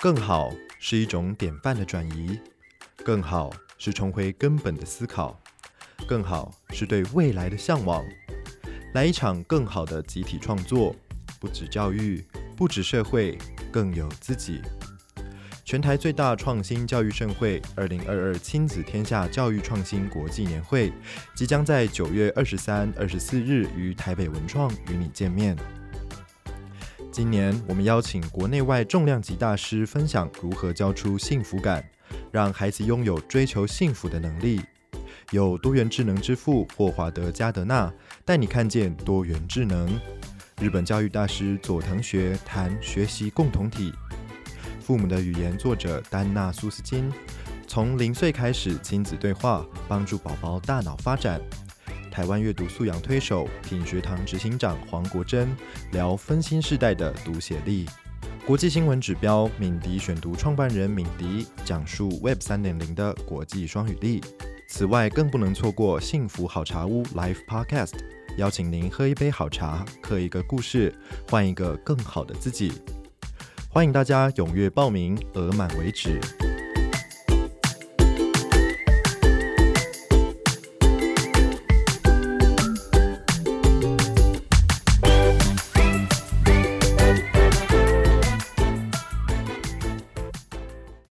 更好是一种典范的转移，更好是重回根本的思考，更好是对未来的向往。来一场更好的集体创作，不止教育，不止社会，更有自己。全台最大创新教育盛会——二零二二亲子天下教育创新国际年会，即将在九月二十三、二十四日于台北文创与你见面。今年，我们邀请国内外重量级大师分享如何教出幸福感，让孩子拥有追求幸福的能力。有多元智能之父霍华德·加德纳带你看见多元智能。日本教育大师佐藤学谈学习共同体。父母的语言，作者丹娜苏斯金，从零岁开始亲子对话，帮助宝宝大脑发展。台湾阅读素养推手品学堂执行长黄国珍聊分心世代的读写力。国际新闻指标敏迪选读创办人敏迪讲述 Web 三点零的国际双语力。此外，更不能错过幸福好茶屋 Live Podcast，邀请您喝一杯好茶，刻一个故事，换一个更好的自己。欢迎大家踊跃报名，额满为止。